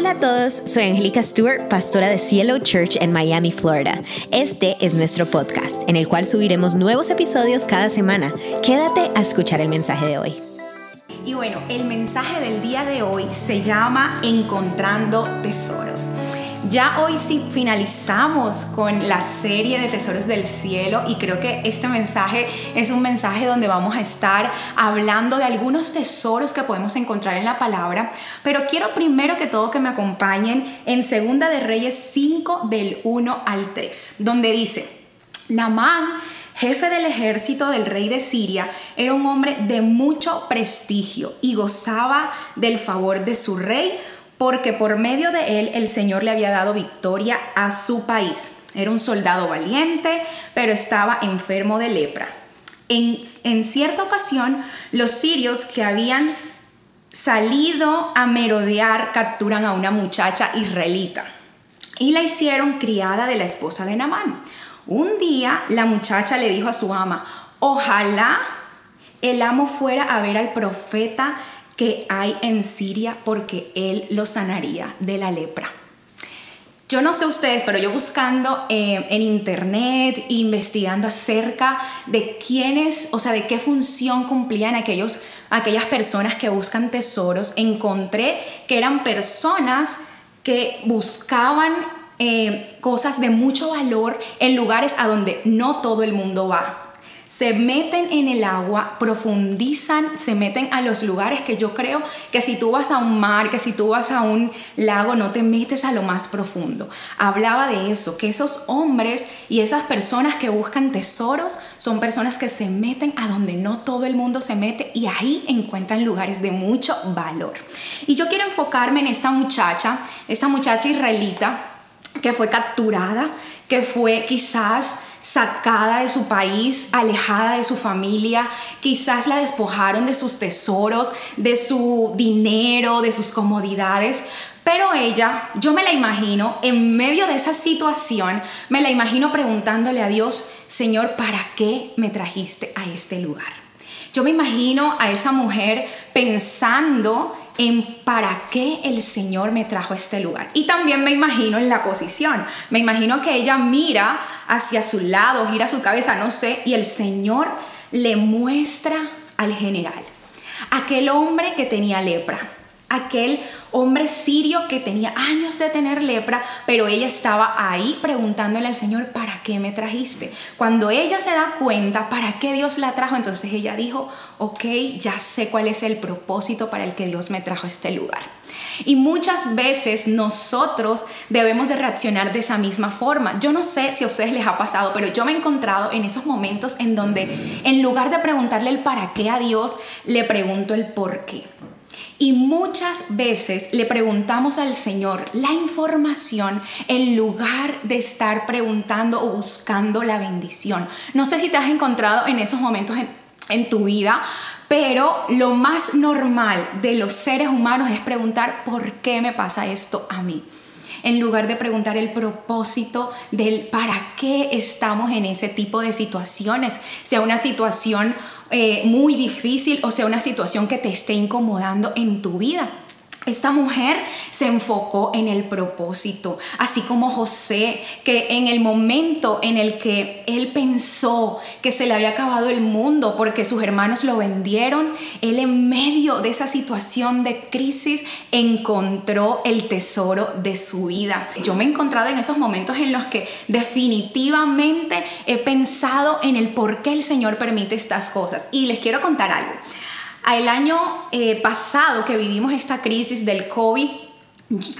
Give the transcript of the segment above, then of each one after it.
Hola a todos, soy Angélica Stewart, pastora de Cielo Church en Miami, Florida. Este es nuestro podcast, en el cual subiremos nuevos episodios cada semana. Quédate a escuchar el mensaje de hoy. Y bueno, el mensaje del día de hoy se llama Encontrando Tesoros. Ya hoy sí finalizamos con la serie de Tesoros del Cielo y creo que este mensaje es un mensaje donde vamos a estar hablando de algunos tesoros que podemos encontrar en la palabra, pero quiero primero que todo que me acompañen en Segunda de Reyes 5 del 1 al 3, donde dice, Namán jefe del ejército del rey de Siria, era un hombre de mucho prestigio y gozaba del favor de su rey porque por medio de él el Señor le había dado victoria a su país. Era un soldado valiente, pero estaba enfermo de lepra. En, en cierta ocasión, los sirios que habían salido a merodear capturan a una muchacha israelita y la hicieron criada de la esposa de Namán. Un día la muchacha le dijo a su ama, ojalá el amo fuera a ver al profeta que hay en Siria porque Él lo sanaría de la lepra. Yo no sé ustedes, pero yo buscando eh, en internet, investigando acerca de quiénes, o sea, de qué función cumplían aquellos, aquellas personas que buscan tesoros, encontré que eran personas que buscaban eh, cosas de mucho valor en lugares a donde no todo el mundo va se meten en el agua, profundizan, se meten a los lugares que yo creo que si tú vas a un mar, que si tú vas a un lago, no te metes a lo más profundo. Hablaba de eso, que esos hombres y esas personas que buscan tesoros son personas que se meten a donde no todo el mundo se mete y ahí encuentran lugares de mucho valor. Y yo quiero enfocarme en esta muchacha, esta muchacha israelita que fue capturada, que fue quizás sacada de su país, alejada de su familia, quizás la despojaron de sus tesoros, de su dinero, de sus comodidades, pero ella, yo me la imagino, en medio de esa situación, me la imagino preguntándole a Dios, Señor, ¿para qué me trajiste a este lugar? Yo me imagino a esa mujer pensando en para qué el Señor me trajo a este lugar. Y también me imagino en la posición. Me imagino que ella mira hacia su lado, gira su cabeza, no sé, y el Señor le muestra al general, aquel hombre que tenía lepra, aquel hombre sirio que tenía años de tener lepra, pero ella estaba ahí preguntándole al Señor, ¿para qué me trajiste? Cuando ella se da cuenta, ¿para qué Dios la trajo? Entonces ella dijo, ok, ya sé cuál es el propósito para el que Dios me trajo a este lugar. Y muchas veces nosotros debemos de reaccionar de esa misma forma. Yo no sé si a ustedes les ha pasado, pero yo me he encontrado en esos momentos en donde en lugar de preguntarle el para qué a Dios, le pregunto el por qué. Y muchas veces le preguntamos al Señor la información en lugar de estar preguntando o buscando la bendición. No sé si te has encontrado en esos momentos en, tu vida, pero lo más normal de los seres humanos es preguntar por qué me pasa esto a mí en lugar de preguntar el propósito del para qué estamos en ese tipo de situaciones, sea una situación eh, muy difícil o sea una situación que te esté incomodando en tu vida. Esta mujer se enfocó en el propósito, así como José, que en el momento en el que él pensó que se le había acabado el mundo porque sus hermanos lo vendieron, él en medio de esa situación de crisis encontró el tesoro de su vida. Yo me he encontrado en esos momentos en los que definitivamente he pensado en el por qué el Señor permite estas cosas. Y les quiero contar algo. El año eh, pasado que vivimos esta crisis del COVID,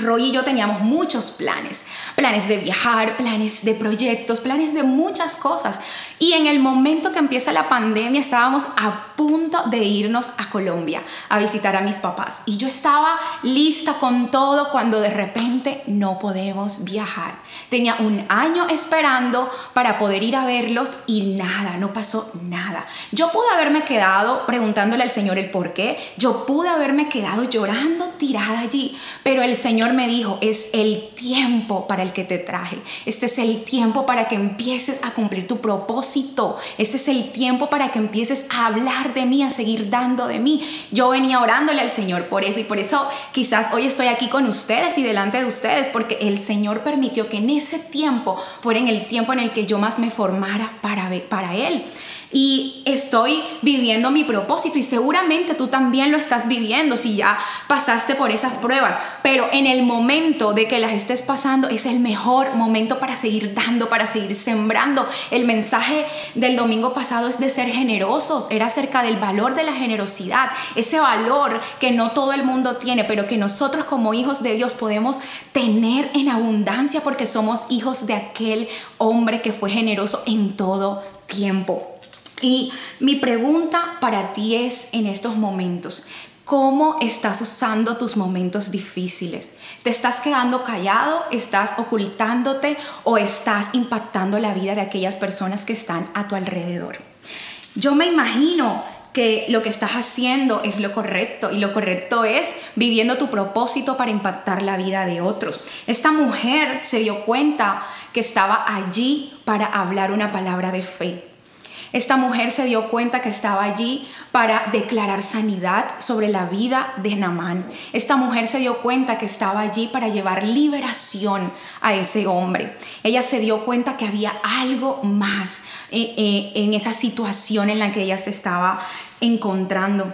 Roy y yo teníamos muchos planes, planes de viajar, planes de proyectos, planes de muchas cosas. Y en el momento que empieza la pandemia estábamos a punto de irnos a Colombia a visitar a mis papás. Y yo estaba lista con todo cuando de repente no podemos viajar. Tenía un año esperando para poder ir a verlos y nada, no pasó nada. Yo pude haberme quedado preguntándole al Señor el por qué. Yo pude haberme quedado llorando tirada allí, pero el Señor me dijo, es el tiempo para el que te traje. Este es el tiempo para que empieces a cumplir tu propósito. Este es el tiempo para que empieces a hablar de mí, a seguir dando de mí. Yo venía orándole al Señor por eso y por eso quizás hoy estoy aquí con ustedes y delante de ustedes porque el Señor permitió que en ese tiempo fuera en el tiempo en el que yo más me formara para, para Él y estoy viviendo mi propósito y seguramente tú también lo estás viviendo si ya pasaste por esas pruebas, pero en el momento de que las estés pasando es el mejor momento para seguir dando, para seguir sembrando. El mensaje del domingo pasado es de ser generosos, era acerca del valor de la generosidad, ese valor que no todo el mundo tiene, pero que nosotros como hijos de Dios podemos tener en abundancia porque somos hijos de aquel hombre que fue generoso en todo tiempo. Y mi pregunta para ti es en estos momentos, ¿cómo estás usando tus momentos difíciles? ¿Te estás quedando callado? ¿Estás ocultándote? ¿O estás impactando la vida de aquellas personas que están a tu alrededor? Yo me imagino que lo que estás haciendo es lo correcto y lo correcto es viviendo tu propósito para impactar la vida de otros. Esta mujer se dio cuenta que estaba allí para hablar una palabra de fe esta mujer se dio cuenta que estaba allí para declarar sanidad sobre la vida de Namán. Esta mujer se dio cuenta que estaba allí para llevar liberación a ese hombre. Ella se dio cuenta que había algo más eh, eh, en esa situación en la que ella se estaba encontrando.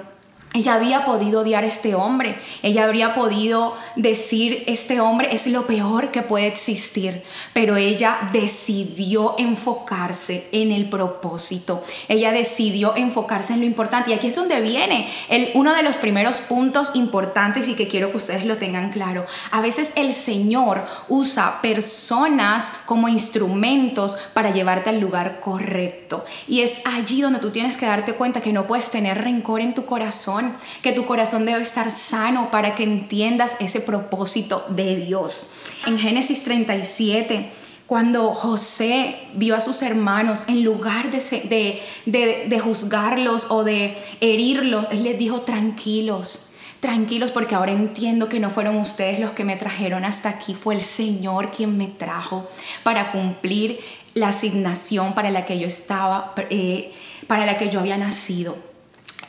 Ella había podido odiar a este hombre. Ella habría podido decir, este hombre es lo peor que puede existir. Pero ella decidió enfocarse en el propósito. Ella decidió enfocarse en lo importante. Y aquí es donde viene el, uno de los primeros puntos importantes y que quiero que ustedes lo tengan claro. A veces el Señor usa personas como instrumentos para llevarte al lugar correcto. Y es allí donde tú tienes que darte cuenta que no puedes tener rencor en tu corazón que tu corazón debe estar sano para que entiendas ese propósito de Dios. En Génesis 37, cuando José vio a sus hermanos, en lugar de, de, juzgarlos o de herirlos, él les dijo, tranquilos, tranquilos porque ahora entiendo que no fueron ustedes los que me trajeron hasta aquí, fue el Señor quien me trajo para cumplir la asignación para la que yo estaba, eh, para la que yo había nacido.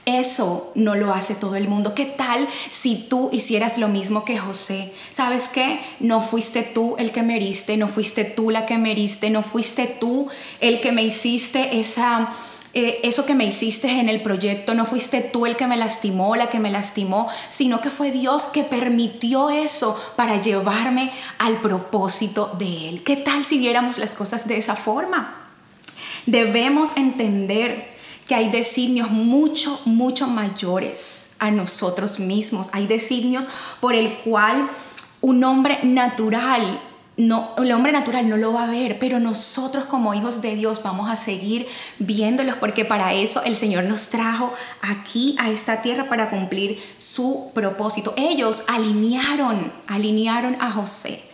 Eso no lo hace todo el mundo. ¿Qué tal si tú hicieras lo mismo que José? ¿Sabes qué? No fuiste tú el que me heriste, no fuiste tú la que me heriste, no fuiste tú el que me hiciste esa... Eh, eso que me hiciste en el proyecto, no fuiste tú el que me lastimó, la que me lastimó, sino que fue Dios que permitió eso para llevarme al propósito de Él. ¿Qué tal si viéramos las cosas de esa forma? Debemos entender que hay designios mucho, mucho mayores a nosotros mismos. Hay designios por el cual un hombre natural no, el hombre natural no lo va a ver, pero nosotros como hijos de Dios vamos a seguir viéndolos porque para eso el Señor nos trajo aquí a esta tierra para cumplir su propósito. Ellos alinearon, alinearon a José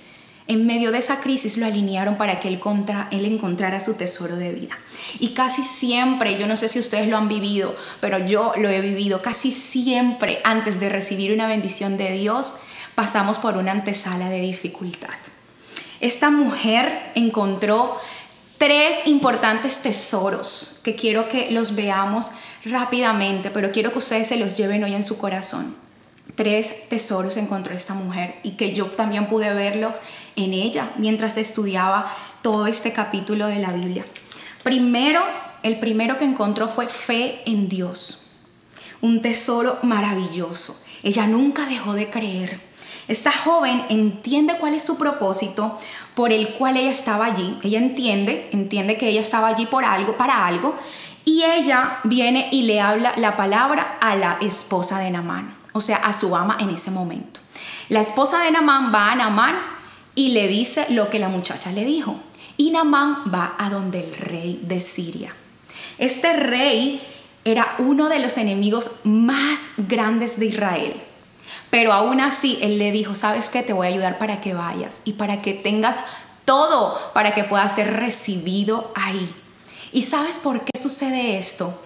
en medio de esa crisis lo alinearon para que él, contra, él encontrara su tesoro de vida. Y casi siempre, yo no sé si ustedes lo han vivido, pero yo lo he vivido, casi siempre antes de recibir una bendición de Dios, pasamos por una antesala de dificultad. Esta mujer encontró tres importantes tesoros que quiero que los veamos rápidamente, pero quiero que ustedes se los lleven hoy en su corazón tres tesoros encontró esta mujer y que yo también pude verlos en ella mientras estudiaba todo este capítulo de la Biblia. Primero, el primero que encontró fue fe en Dios, un tesoro maravilloso. Ella nunca dejó de creer. Esta joven entiende cuál es su propósito por el cual ella estaba allí. Ella entiende, entiende que ella estaba allí por algo, para algo, y ella viene y le habla la palabra a la esposa de Namán o sea, a su ama en ese momento. La esposa de Namán va a Namán y le dice lo que la muchacha le dijo. Y Namán va a donde el rey de Siria. Este rey era uno de los enemigos más grandes de Israel. Pero aún así, él le dijo, ¿sabes qué? Te voy a ayudar para que vayas y para que tengas todo para que puedas ser recibido ahí. ¿Y sabes por qué sucede esto?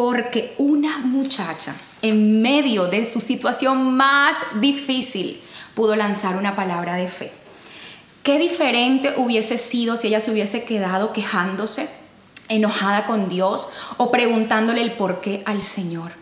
Porque una muchacha en medio de su situación más difícil, pudo lanzar una palabra de fe. Qué diferente hubiese sido si ella se hubiese quedado quejándose, enojada con Dios o preguntándole el por qué al Señor.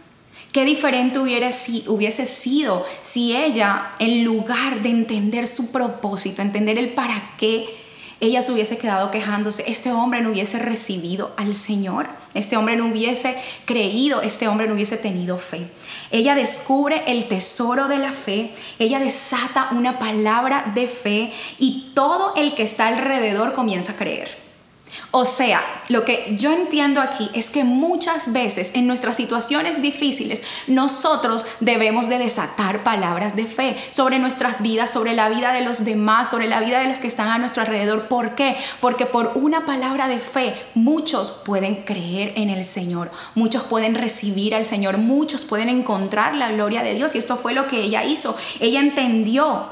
Qué diferente hubiera, si, hubiese sido si ella, en lugar de entender su propósito, entender el para qué, ella se hubiese quedado quejándose, este hombre no hubiese recibido al Señor, este hombre no hubiese creído, este hombre no hubiese tenido fe. Ella descubre el tesoro de la fe, ella desata una palabra de fe y todo el que está alrededor comienza a creer. O sea, lo que yo entiendo aquí es que muchas veces en nuestras situaciones difíciles nosotros debemos de desatar palabras de fe sobre nuestras vidas, sobre la vida de los demás, sobre la vida de los que están a nuestro alrededor. ¿Por qué? Porque por una palabra de fe muchos pueden creer en el Señor, muchos pueden recibir al Señor, muchos pueden encontrar la gloria de Dios y esto fue lo que ella hizo. Ella entendió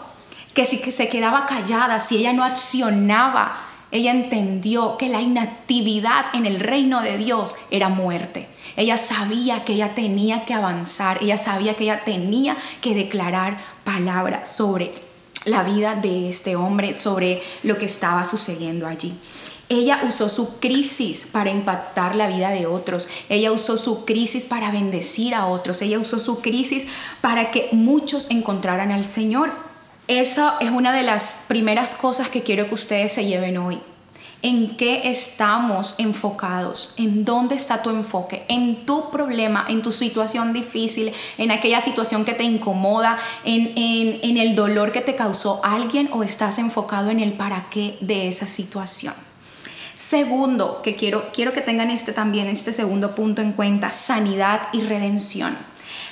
que si se quedaba callada, si ella no accionaba, ella entendió que la inactividad en el reino de Dios era muerte. Ella sabía que ella tenía que avanzar, ella sabía que ella tenía que declarar palabras sobre la vida de este hombre, sobre lo que estaba sucediendo allí. Ella usó su crisis para impactar la vida de otros. Ella usó su crisis para bendecir a otros. Ella usó su crisis para que muchos encontraran al Señor. Esa es una de las primeras cosas que quiero que ustedes se lleven hoy. ¿En qué estamos enfocados? ¿En dónde está tu enfoque? ¿En tu problema? ¿En tu situación difícil? ¿En aquella situación que te incomoda? ¿En, el dolor que te causó alguien? ¿O estás enfocado en el para qué de esa situación? Segundo, que quiero, quiero que tengan este también, este segundo punto en cuenta, sanidad y redención.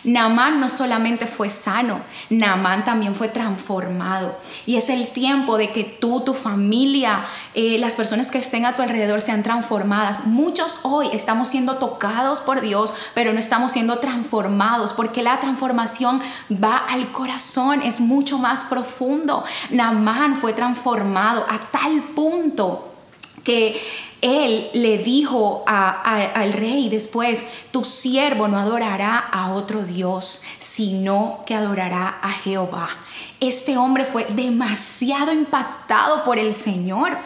Naamán no solamente fue sano, Naamán también fue transformado. Y es el tiempo de que tú, tu familia, eh, las personas que estén a tu alrededor sean transformadas. Muchos hoy estamos siendo tocados por Dios, pero no estamos siendo transformados porque la transformación va al corazón, es mucho más profundo. Naamán fue transformado a tal punto que él le dijo al rey después, tu siervo no adorará a otro Dios, sino que adorará a Jehová. Este hombre fue demasiado impactado por el Señor.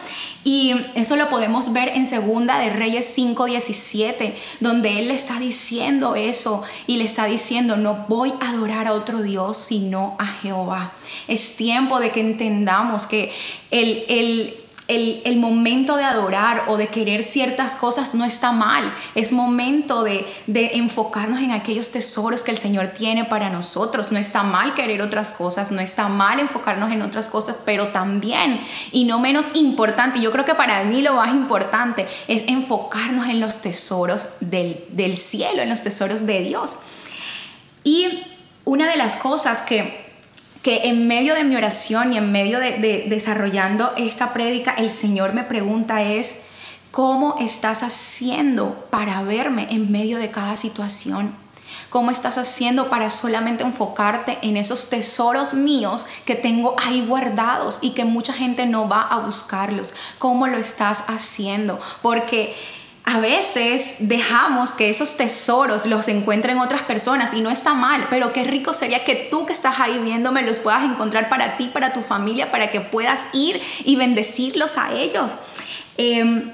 Y eso lo podemos ver en Segunda de Reyes 5:17, donde él le está diciendo eso y le está diciendo, no voy a adorar a otro Dios, sino a Jehová. Es tiempo de que entendamos que el, el el, momento de adorar o de querer ciertas cosas no está mal. Es momento de, de enfocarnos en aquellos tesoros que el Señor tiene para nosotros. No está mal querer otras cosas, no está mal enfocarnos en otras cosas, pero también, y no menos importante, yo creo que para mí lo más importante es enfocarnos en los tesoros del, del cielo, en los tesoros de Dios. Y una de las cosas que que en medio de mi oración y en medio de, desarrollando esta prédica, el Señor me pregunta es, ¿cómo estás haciendo para verme en medio de cada situación? ¿Cómo estás haciendo para solamente enfocarte en esos tesoros míos que tengo ahí guardados y que mucha gente no va a buscarlos? ¿Cómo lo estás haciendo? Porque a veces dejamos que esos tesoros los encuentren otras personas y no está mal, pero qué rico sería que tú que estás ahí viéndome los puedas encontrar para ti, para tu familia, para que puedas ir y bendecirlos a ellos. Em,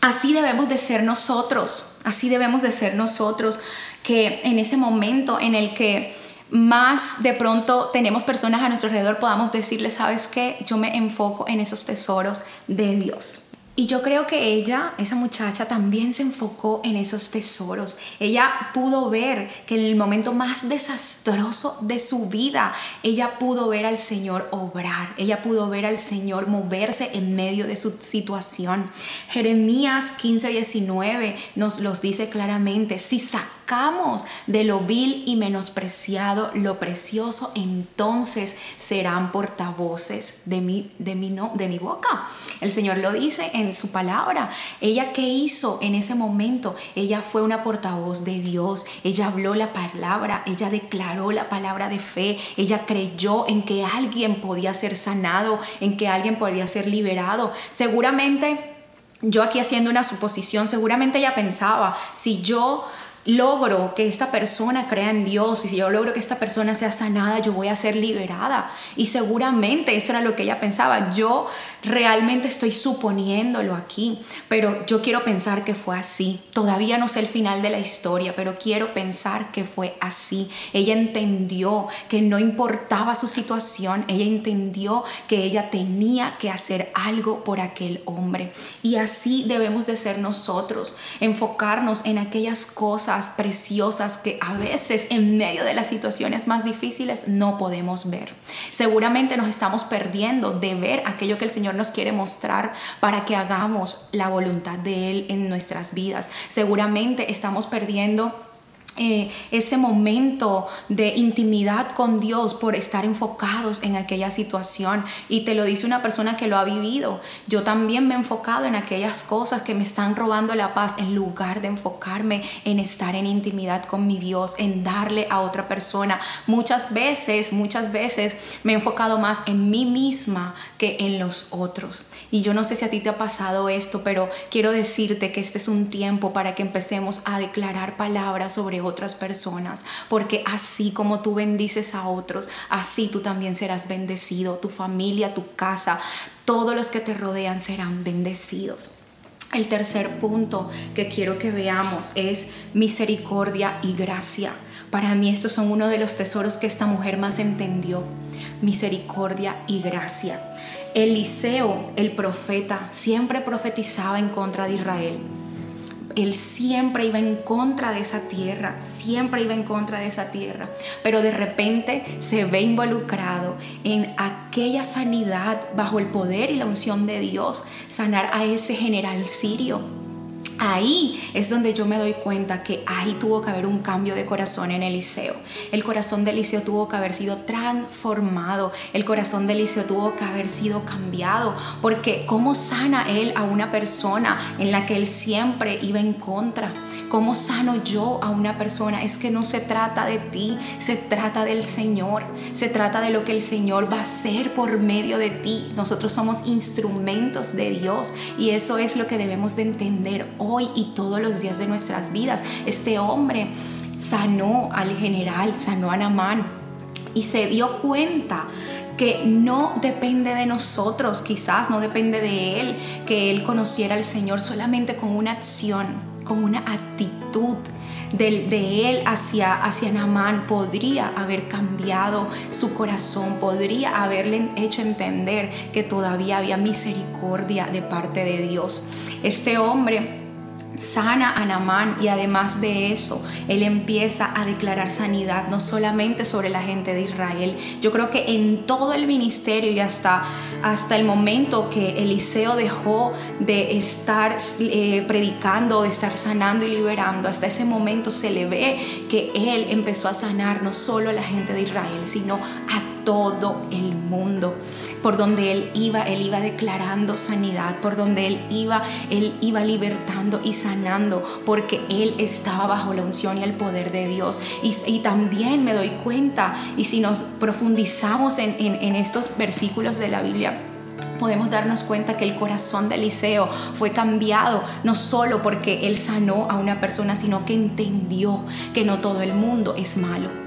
así debemos de ser nosotros, así debemos de ser nosotros, que en ese momento en el que más de pronto tenemos personas a nuestro alrededor, podamos decirles, ¿sabes qué? Yo me enfoco en esos tesoros de Dios. Y yo creo que ella, esa muchacha, también se enfocó en esos tesoros. Ella pudo ver que en el momento más desastroso de su vida, ella pudo ver al Señor obrar. Ella pudo ver al Señor moverse en medio de su situación. Jeremías 15, 19 nos los dice claramente. Si sacamos de lo vil y menospreciado lo precioso, entonces serán portavoces de mi, de mi, no, de mi boca. El Señor lo dice en su palabra. Ella qué hizo en ese momento? Ella fue una portavoz de Dios. Ella habló la palabra, ella declaró la palabra de fe, ella creyó en que alguien podía ser sanado, en que alguien podía ser liberado. Seguramente yo aquí haciendo una suposición, seguramente ella pensaba, si yo logro que esta persona crea en Dios y si yo logro que esta persona sea sanada, yo voy a ser liberada. Y seguramente eso era lo que ella pensaba. Yo realmente estoy suponiéndolo aquí, pero yo quiero pensar que fue así. Todavía no sé el final de la historia, pero quiero pensar que fue así. Ella entendió que no importaba su situación, ella entendió que ella tenía que hacer algo por aquel hombre. Y así debemos de ser nosotros, enfocarnos en aquellas cosas preciosas que a veces en medio de las situaciones más difíciles no podemos ver. Seguramente nos estamos perdiendo de ver aquello que el Señor nos quiere mostrar para que hagamos la voluntad de Él en nuestras vidas. Seguramente estamos perdiendo eh, ese momento de intimidad con Dios por estar enfocados en aquella situación. Y te lo dice una persona que lo ha vivido. Yo también me he enfocado en aquellas cosas que me están robando la paz en lugar de enfocarme en estar en intimidad con mi Dios, en darle a otra persona. Muchas veces, muchas veces me he enfocado más en mí misma que en los otros. Y yo no sé si a ti te ha pasado esto, pero quiero decirte que este es un tiempo para que empecemos a declarar palabras sobre otras personas, porque así como tú bendices a otros, así tú también serás bendecido, tu familia, tu casa, todos los que te rodean serán bendecidos. El tercer punto que quiero que veamos es misericordia y gracia. Para mí estos son uno de los tesoros que esta mujer más entendió. Misericordia y gracia. Eliseo, el profeta, siempre profetizaba en contra de Israel. Él siempre iba en contra de esa tierra, siempre iba en contra de esa tierra, pero de repente se ve involucrado en aquella sanidad bajo el poder y la unción de Dios, sanar a ese general sirio Ahí es donde yo me doy cuenta que ahí tuvo que haber un cambio de corazón en Eliseo. El corazón de Eliseo tuvo que haber sido transformado. El corazón de Eliseo tuvo que haber sido cambiado. Porque ¿cómo sana él a una persona en la que él siempre iba en contra? ¿Cómo sano yo a una persona? Es que no se trata de ti, se trata del Señor. Se trata de lo que el Señor va a hacer por medio de ti. Nosotros somos instrumentos de Dios y eso es lo que debemos de entender hoy y todos los días de nuestras vidas. Este hombre sanó al general, sanó a Namán y se dio cuenta que no depende de nosotros, quizás no depende de él, que él conociera al Señor solamente con una acción, con una actitud de, él hacia, hacia podría haber cambiado su corazón, podría haberle hecho entender que todavía había misericordia de parte de Dios. Este hombre sana a Namán y además de eso, él empieza a declarar sanidad no solamente sobre la gente de Israel. Yo creo que en todo el ministerio y hasta, hasta el momento que Eliseo dejó de estar eh, predicando, de estar sanando y liberando, hasta ese momento se le ve que él empezó a sanar no solo a la gente de Israel, sino a todo el mundo. Por donde él iba, él iba declarando sanidad. Por donde él iba, él iba libertando y sanando. Porque él estaba bajo la unción y el poder de Dios. Y, también me doy cuenta, y si nos profundizamos en, estos versículos de la Biblia, podemos darnos cuenta que el corazón de Eliseo fue cambiado no solo porque él sanó a una persona, sino que entendió que no todo el mundo es malo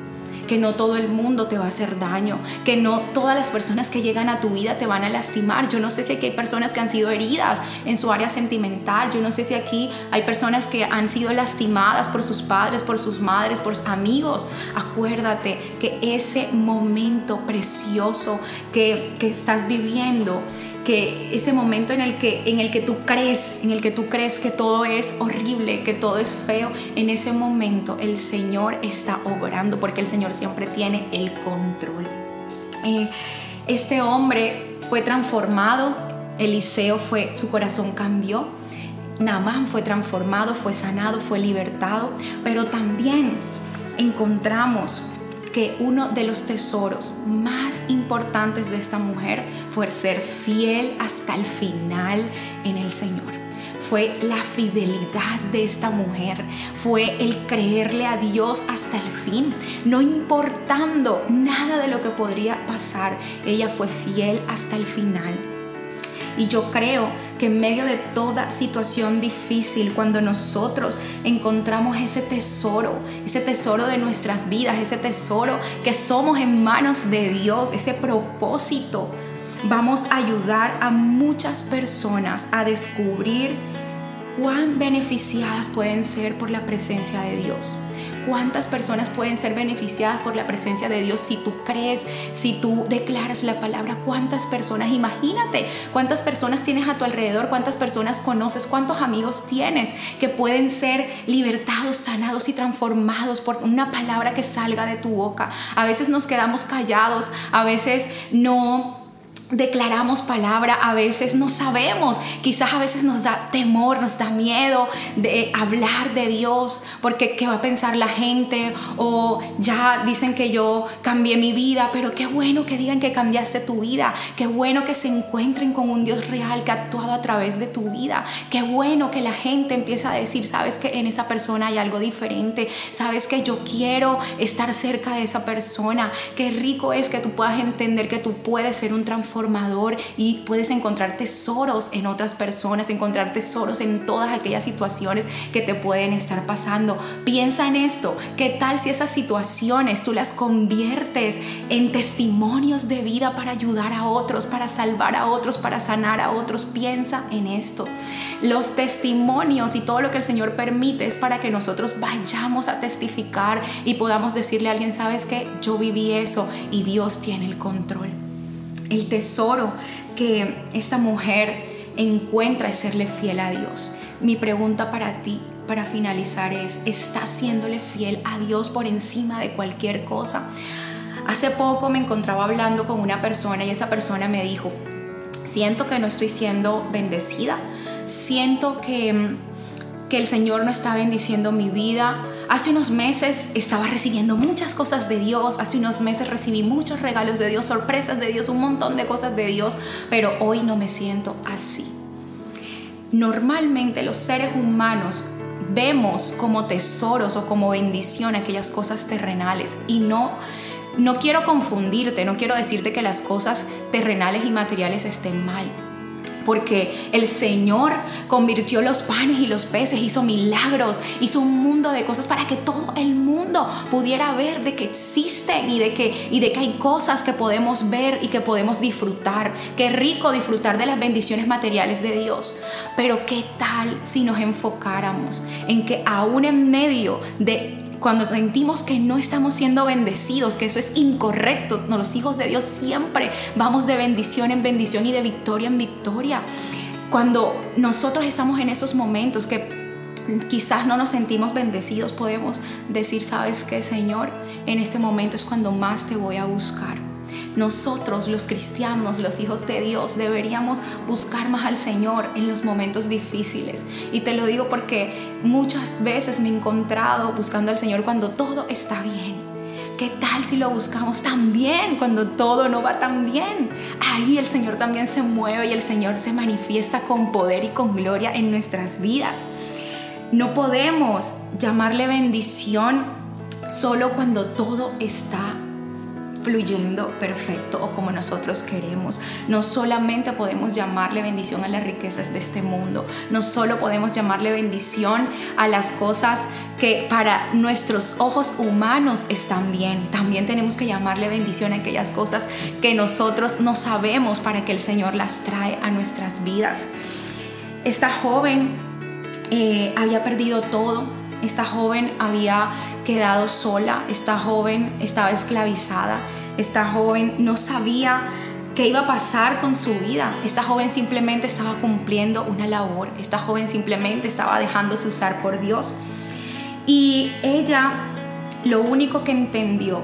que no todo el mundo te va a hacer daño, que no todas las personas que llegan a tu vida te van a lastimar. Yo no sé si aquí hay personas que han sido heridas en su área sentimental, yo no sé si aquí hay personas que han sido lastimadas por sus padres, por sus madres, por sus amigos. Acuérdate que ese momento precioso que, que estás viviendo, que ese momento en el que en el que tú crees, en el que tú crees que todo es horrible, que todo es feo, en ese momento el Señor está obrando porque el Señor siempre tiene el control. Eh, este hombre fue transformado, Eliseo fue, su corazón cambió, Naamán fue transformado, fue sanado, fue libertado, pero también encontramos que uno de los tesoros más importantes de esta mujer fue ser fiel hasta el final en el Señor. Fue la fidelidad de esta mujer, fue el creerle a Dios hasta el fin, no importando nada de lo que podría pasar, ella fue fiel hasta el final. Y yo creo que en medio de toda situación difícil, cuando nosotros encontramos ese tesoro, ese tesoro de nuestras vidas, ese tesoro que somos en manos de Dios, ese propósito, vamos a ayudar a muchas personas a descubrir cuán beneficiadas pueden ser por la presencia de Dios cuántas personas pueden ser beneficiadas por la presencia de Dios si tú crees, si tú declaras la palabra, cuántas personas, imagínate cuántas personas tienes a tu alrededor, cuántas personas conoces, cuántos amigos tienes que pueden ser libertados, sanados y transformados por una palabra que salga de tu boca. A veces nos quedamos callados, a veces no declaramos palabra, a veces no sabemos, quizás a veces nos da temor, nos da miedo de hablar de Dios, porque qué va a pensar la gente o ya dicen que yo cambié mi vida, pero qué bueno que digan que cambiaste tu vida, qué bueno que se encuentren con un Dios real que ha actuado a través de tu vida, qué bueno que la gente empieza a decir, sabes que en esa persona hay algo diferente, sabes que yo quiero estar cerca de esa persona, qué rico es que tú puedas entender que tú puedes ser un transformador y puedes encontrar tesoros en otras personas, encontrar tesoros en todas aquellas situaciones que te pueden estar pasando. Piensa en esto, ¿qué tal si esas situaciones tú las conviertes en testimonios de vida para ayudar a otros, para salvar a otros, para sanar a otros? Piensa en esto. Los testimonios y todo lo que el Señor permite es para que nosotros vayamos a testificar y podamos decirle a alguien, sabes que yo viví eso y Dios tiene el control el tesoro que esta mujer encuentra es serle fiel a Dios. Mi pregunta para ti, para finalizar, es, ¿estás siéndole fiel a Dios por encima de cualquier cosa? Hace poco me encontraba hablando con una persona y esa persona me dijo, siento que no estoy siendo bendecida, siento que, que el Señor no está bendiciendo mi vida, Hace unos meses estaba recibiendo muchas cosas de Dios, hace unos meses recibí muchos regalos de Dios, sorpresas de Dios, un montón de cosas de Dios, pero hoy no me siento así. Normalmente los seres humanos vemos como tesoros o como bendición aquellas cosas terrenales y no no quiero confundirte, no quiero decirte que las cosas terrenales y materiales estén mal porque el Señor convirtió los panes y los peces, hizo milagros, hizo un mundo de cosas para que todo el mundo pudiera ver de que existen y de que, y de que hay cosas que podemos ver y que podemos disfrutar. Qué rico disfrutar de las bendiciones materiales de Dios. Pero qué tal si nos enfocáramos en que aún en medio de cuando sentimos que no estamos siendo bendecidos, que eso es incorrecto, no, los hijos de Dios siempre vamos de bendición en bendición y de victoria en victoria. Cuando nosotros estamos en esos momentos que quizás no nos sentimos bendecidos, podemos decir, sabes qué, Señor, en este momento es cuando más te voy a buscar nosotros los cristianos, los hijos de Dios, deberíamos buscar más al Señor en los momentos difíciles. Y te lo digo porque muchas veces me he encontrado buscando al Señor cuando todo está bien. ¿Qué tal si lo buscamos también cuando todo no va tan bien? Ahí el Señor también se mueve y el Señor se manifiesta con poder y con gloria en nuestras vidas. No podemos llamarle bendición solo cuando todo está fluyendo perfecto o como nosotros queremos. No solamente podemos llamarle bendición a las riquezas de este mundo, no solo podemos llamarle bendición a las cosas que para nuestros ojos humanos están bien, también tenemos que llamarle bendición a aquellas cosas que nosotros no sabemos para que el Señor las trae a nuestras vidas. Esta joven eh, había perdido todo, esta joven había quedado sola, esta joven estaba esclavizada, esta joven no sabía qué iba a pasar con su vida. Esta joven simplemente estaba cumpliendo una labor, esta joven simplemente estaba dejándose usar por Dios. Y ella lo único que entendió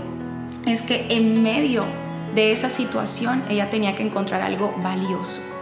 es que en medio de esa situación ella tenía que encontrar algo valioso.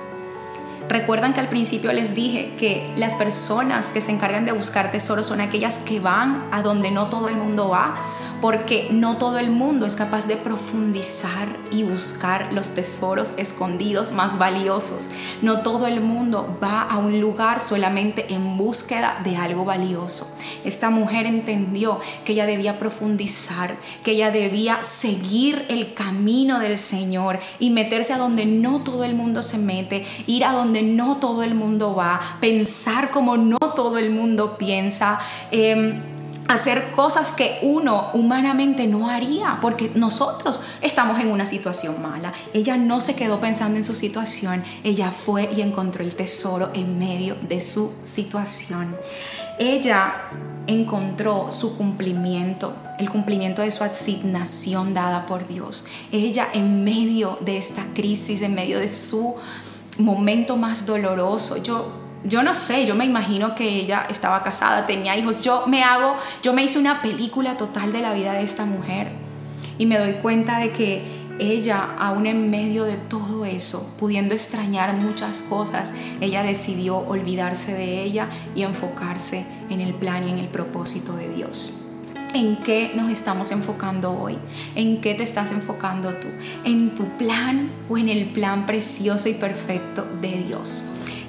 Recuerdan que al principio les dije que las personas que se encargan de buscar tesoros son aquellas que van a donde no todo el mundo va, porque no todo el mundo es capaz de profundizar y buscar los tesoros escondidos más valiosos. No todo el mundo va a un lugar solamente en búsqueda de algo valioso. Esta mujer entendió que ella debía profundizar, que ella debía seguir el camino del Señor y meterse a donde no todo el mundo se mete, ir a donde no todo el mundo va, pensar como no todo el mundo piensa. Em, hacer cosas que uno humanamente no haría, porque nosotros estamos en una situación mala. Ella no se quedó pensando en su situación, ella fue y encontró el tesoro en medio de su situación. Ella encontró su cumplimiento, el cumplimiento de su asignación dada por Dios. Ella en medio de esta crisis, en medio de su momento más doloroso, yo yo no sé, yo me imagino que ella estaba casada, tenía hijos. Yo me hago, yo me hice una película total de la vida de esta mujer y me doy cuenta de que ella, aún en medio de todo eso, pudiendo extrañar muchas cosas, ella decidió olvidarse de ella y enfocarse en el plan y en el propósito de Dios. ¿En qué nos estamos enfocando hoy? ¿En qué te estás enfocando tú? ¿En tu plan o en el plan precioso y perfecto de Dios?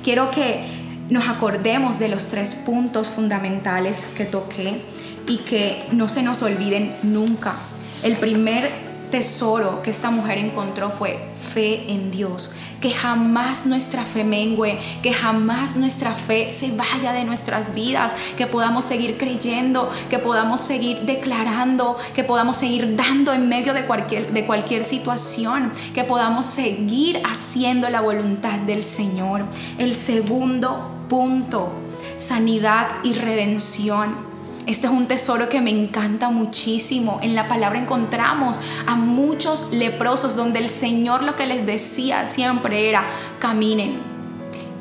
Quiero que nos acordemos de los tres puntos fundamentales que toqué y que no se nos olviden nunca. El primer tesoro que esta mujer encontró fue fe en Dios, que jamás nuestra fe mengue, que jamás nuestra fe se vaya de nuestras vidas, que podamos seguir creyendo, que podamos seguir declarando, que podamos seguir dando en medio de cualquier, de cualquier situación, que podamos seguir haciendo la voluntad del Señor. El segundo punto, sanidad y redención. Este es un tesoro que me encanta muchísimo. En la palabra encontramos a muchos leprosos donde el Señor lo que les decía siempre era, caminen,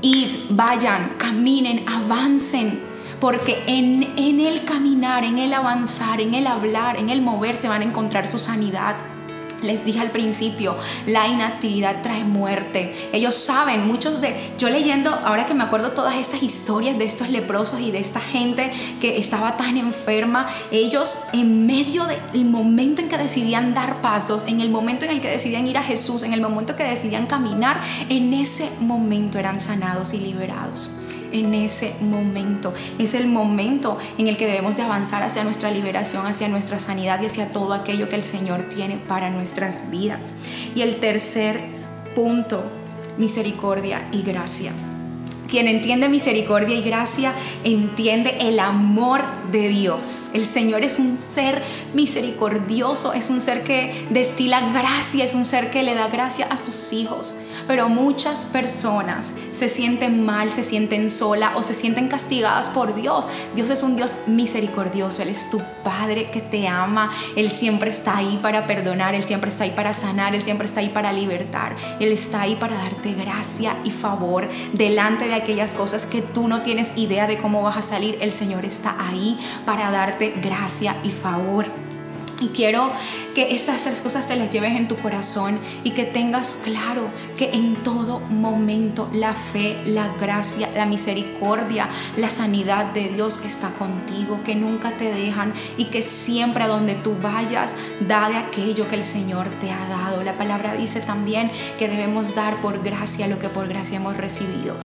id, vayan, caminen, avancen. Porque en, en el caminar, en el avanzar, en el hablar, en el mover se van a encontrar su sanidad. Les dije al principio, la inactividad trae muerte. Ellos saben, muchos de, yo leyendo, ahora que me acuerdo todas estas historias de estos leprosos y de esta gente que estaba tan enferma, ellos en medio del momento en que decidían dar pasos, en el momento en el que decidían ir a Jesús, en el momento que decidían caminar, en ese momento eran sanados y liberados en ese momento. Es el momento en el que debemos de avanzar hacia nuestra liberación, hacia nuestra sanidad y hacia todo aquello que el Señor tiene para nuestras vidas. Y el tercer punto, misericordia y gracia. Quien entiende misericordia y gracia entiende el amor de Dios. El Señor es un ser misericordioso, es un ser que destila gracia, es un ser que le da gracia a sus hijos. Pero muchas personas se sienten mal, se sienten sola o se sienten castigadas por Dios. Dios es un Dios misericordioso, Él es tu Padre que te ama, Él siempre está ahí para perdonar, Él siempre está ahí para sanar, Él siempre está ahí para libertar, Él está ahí para darte gracia y favor delante de aquellas cosas que tú no tienes idea de cómo vas a salir. El Señor está ahí para darte gracia y favor. Y quiero que estas tres cosas te las lleves en tu corazón y que tengas claro que en todo momento la fe, la gracia, la misericordia, la sanidad de Dios está contigo, que nunca te dejan y que siempre a donde tú vayas, da de aquello que el Señor te ha dado. La palabra dice también que debemos dar por gracia lo que por gracia hemos recibido.